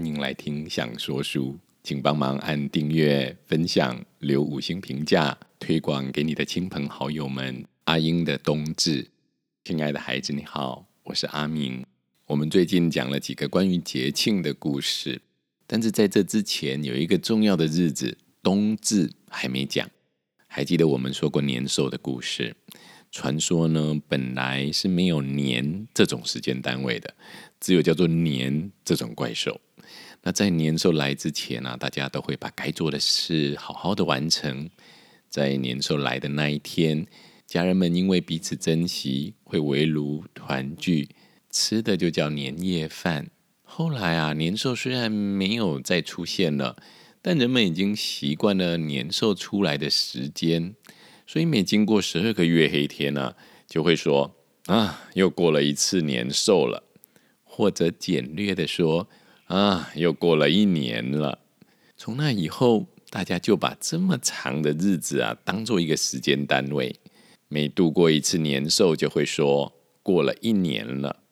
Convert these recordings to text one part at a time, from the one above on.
欢迎来听想说书，请帮忙按订阅、分享、留五星评价，推广给你的亲朋好友们。阿英的冬至，亲爱的孩子你好，我是阿明。我们最近讲了几个关于节庆的故事，但是在这之前有一个重要的日子——冬至还没讲。还记得我们说过年兽的故事？传说呢，本来是没有年这种时间单位的，只有叫做年这种怪兽。那在年兽来之前呢，大家都会把该做的事好好的完成。在年兽来的那一天，家人们因为彼此珍惜，会围炉团聚，吃的就叫年夜饭。后来啊，年兽虽然没有再出现了，但人们已经习惯了年兽出来的时间，所以每经过十二个月黑天呢，就会说啊，又过了一次年兽了，或者简略的说。啊，又过了一年了。从那以后，大家就把这么长的日子啊，当做一个时间单位。每度过一次年兽，就会说过了一年了。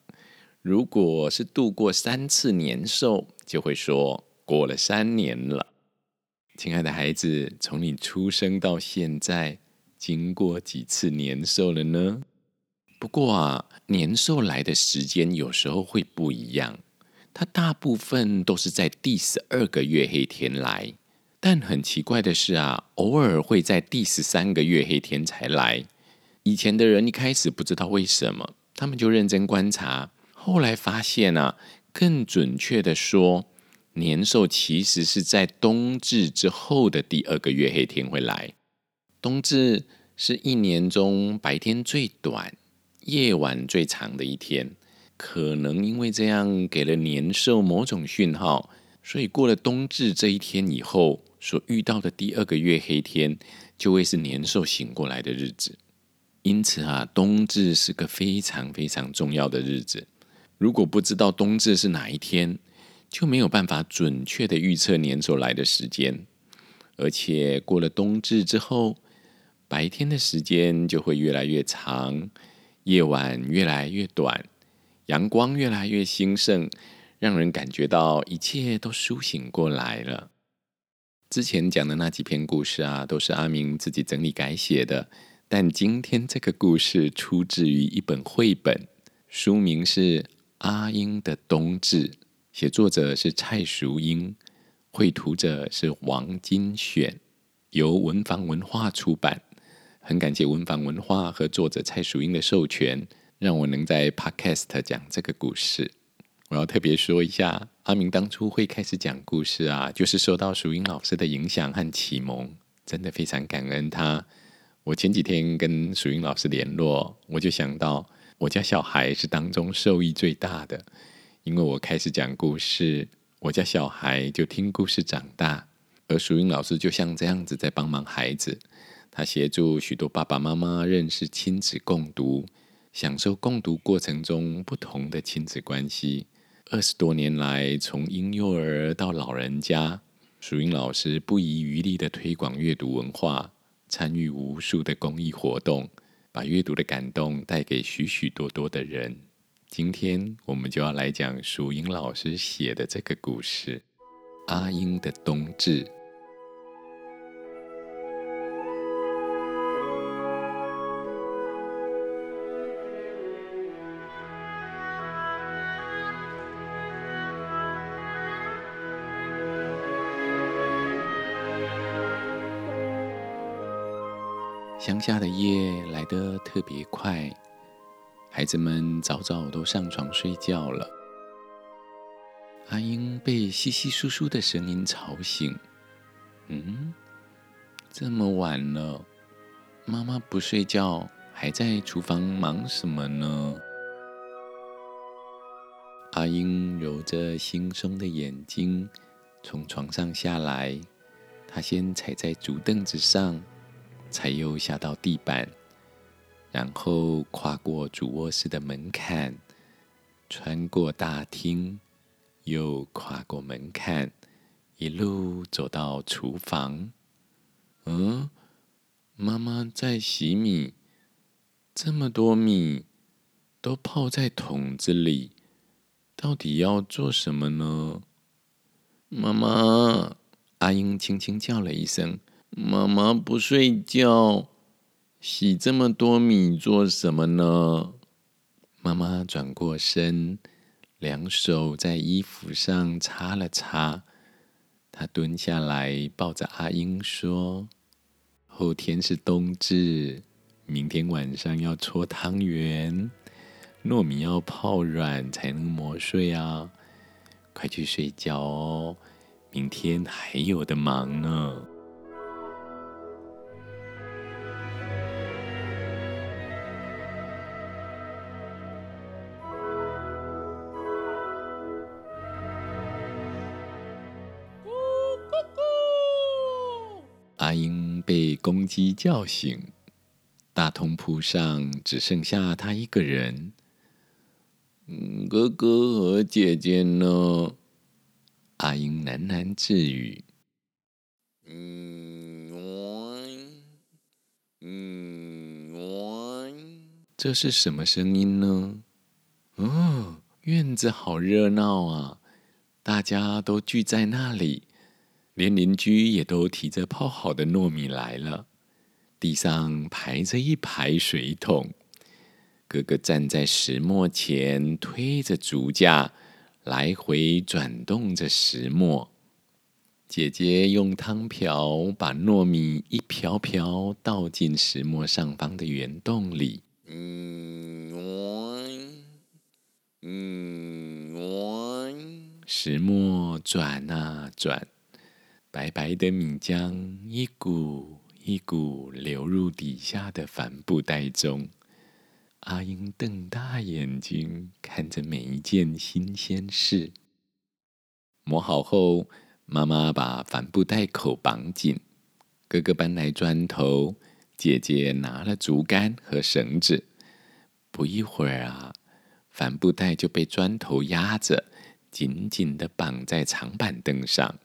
如果是度过三次年兽，就会说过了三年了。亲爱的孩子，从你出生到现在，经过几次年兽了呢？不过啊，年兽来的时间有时候会不一样。它大部分都是在第十二个月黑天来，但很奇怪的是啊，偶尔会在第十三个月黑天才来。以前的人一开始不知道为什么，他们就认真观察，后来发现啊，更准确的说，年兽其实是在冬至之后的第二个月黑天会来。冬至是一年中白天最短、夜晚最长的一天。可能因为这样给了年兽某种讯号，所以过了冬至这一天以后，所遇到的第二个月黑天就会是年兽醒过来的日子。因此啊，冬至是个非常非常重要的日子。如果不知道冬至是哪一天，就没有办法准确的预测年兽来的时间。而且过了冬至之后，白天的时间就会越来越长，夜晚越来越短。阳光越来越兴盛，让人感觉到一切都苏醒过来了。之前讲的那几篇故事啊，都是阿明自己整理改写的。但今天这个故事出自于一本绘本，书名是《阿英的冬至》，写作者是蔡淑英，绘图者是王金选，由文房文化出版。很感谢文房文化和作者蔡淑英的授权。让我能在 Podcast 讲这个故事。我要特别说一下，阿明当初会开始讲故事啊，就是受到淑英老师的影响和启蒙，真的非常感恩他。我前几天跟淑英老师联络，我就想到我家小孩是当中受益最大的，因为我开始讲故事，我家小孩就听故事长大，而淑英老师就像这样子在帮忙孩子，他协助许多爸爸妈妈认识亲子共读。享受共读过程中不同的亲子关系。二十多年来，从婴幼儿到老人家，淑英老师不遗余力的推广阅读文化，参与无数的公益活动，把阅读的感动带给许许多多的人。今天我们就要来讲淑英老师写的这个故事《阿英的冬至》。乡下的夜来得特别快，孩子们早早都上床睡觉了。阿英被稀稀疏疏的声音吵醒。嗯，这么晚了，妈妈不睡觉，还在厨房忙什么呢？阿英揉着惺忪的眼睛，从床上下来。她先踩在竹凳子上。才又下到地板，然后跨过主卧室的门槛，穿过大厅，又跨过门槛，一路走到厨房。嗯，妈妈在洗米，这么多米都泡在桶子里，到底要做什么呢？妈妈，阿英轻轻叫了一声：“妈妈不睡觉，洗这么多米做什么呢？”妈妈转过身，两手在衣服上擦了擦。她蹲下来，抱着阿英说：“后天是冬至，明天晚上要搓汤圆，糯米要泡软才能磨碎啊！快去睡觉哦，明天还有的忙呢。”鸡叫醒，大通铺上只剩下他一个人。哥哥和姐姐呢？阿英喃喃自语：“嗯，嗯，这是什么声音呢？哦，院子好热闹啊，大家都聚在那里。”连邻居也都提着泡好的糯米来了，地上排着一排水桶。哥哥站在石磨前，推着竹架，来回转动着石磨。姐姐用汤瓢把糯米一瓢瓢倒进石磨上方的圆洞里。嗯，嗯，石磨转啊转。白白的米浆一股一股流入底下的帆布袋中。阿英瞪大眼睛看着每一件新鲜事。磨好后，妈妈把帆布袋口绑紧，哥哥搬来砖头，姐姐拿了竹竿和绳子。不一会儿啊，帆布袋就被砖头压着，紧紧的绑在长板凳上。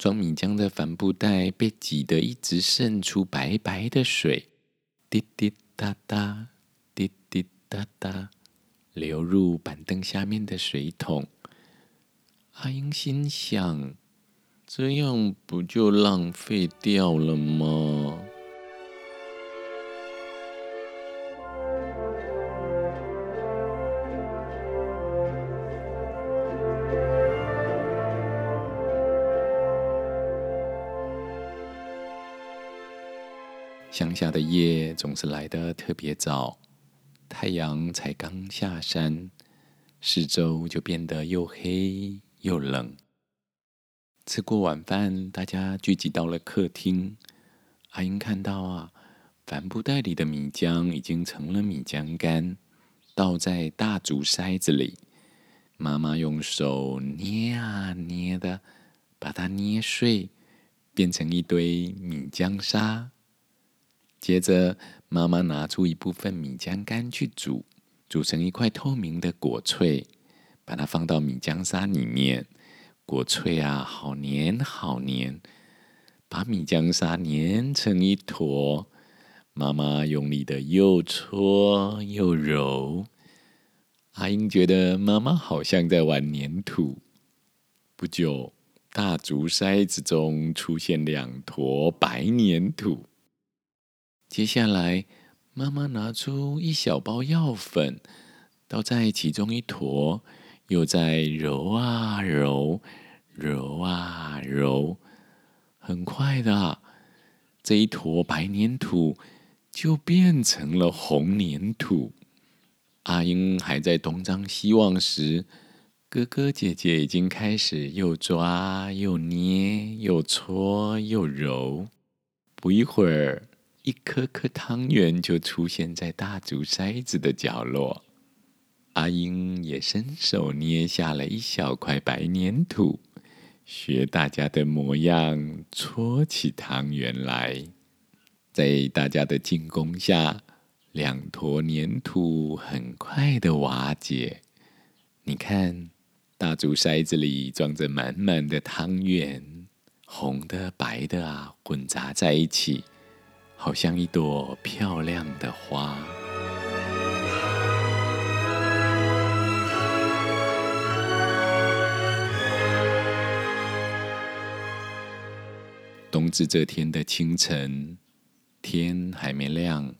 装米浆的帆布袋被挤得一直渗出白白的水，滴滴答答，滴滴答答，流入板凳下面的水桶。阿英心想：这样不就浪费掉了吗？乡下的夜总是来得特别早，太阳才刚下山，四周就变得又黑又冷。吃过晚饭，大家聚集到了客厅。阿英看到啊，帆布袋里的米浆已经成了米浆干，倒在大竹筛子里。妈妈用手捏啊捏的，把它捏碎，变成一堆米浆沙。接着，妈妈拿出一部分米浆干去煮，煮成一块透明的果脆，把它放到米浆沙里面。果脆啊，好黏好黏，把米浆沙黏成一坨。妈妈用力的又搓又揉，阿英觉得妈妈好像在玩粘土。不久，大竹筛子中出现两坨白粘土。接下来，妈妈拿出一小包药粉，倒在其中一坨，又在揉啊揉，揉啊揉。很快的，这一坨白粘土就变成了红粘土。阿英还在东张西望时，哥哥姐姐已经开始又抓又捏，又搓又揉。不一会儿。一颗颗汤圆就出现在大竹筛子的角落，阿英也伸手捏下了一小块白粘土，学大家的模样搓起汤圆来。在大家的进攻下，两坨粘土很快的瓦解。你看，大竹筛子里装着满满的汤圆，红的、白的啊，混杂在一起。好像一朵漂亮的花。冬至这天的清晨，天还没亮，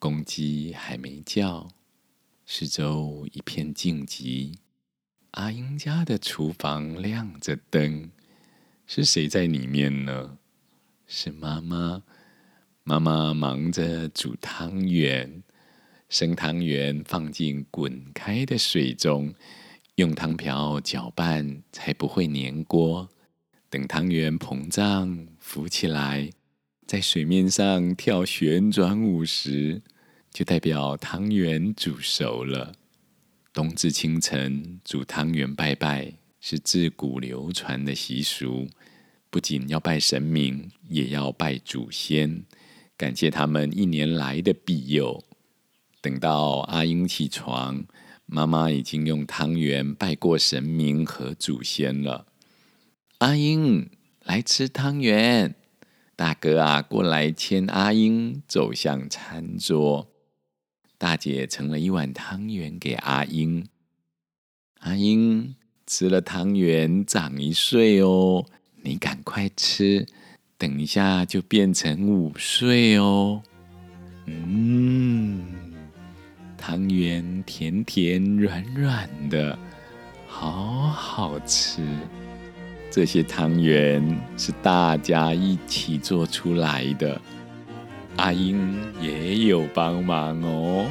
公鸡还没叫，四周一片静寂。阿英家的厨房亮着灯，是谁在里面呢？是妈妈。妈妈忙着煮汤圆，生汤圆放进滚开的水中，用汤瓢搅拌才不会粘锅。等汤圆膨胀浮起来，在水面上跳旋转舞时，就代表汤圆煮熟了。冬至清晨煮汤圆拜拜，是自古流传的习俗，不仅要拜神明，也要拜祖先。感谢他们一年来的庇佑。等到阿英起床，妈妈已经用汤圆拜过神明和祖先了。阿英来吃汤圆，大哥啊，过来牵阿英走向餐桌。大姐盛了一碗汤圆给阿英，阿英吃了汤圆长一岁哦，你赶快吃。等一下就变成午睡哦。嗯，汤圆甜甜软软的，好好吃。这些汤圆是大家一起做出来的，阿英也有帮忙哦。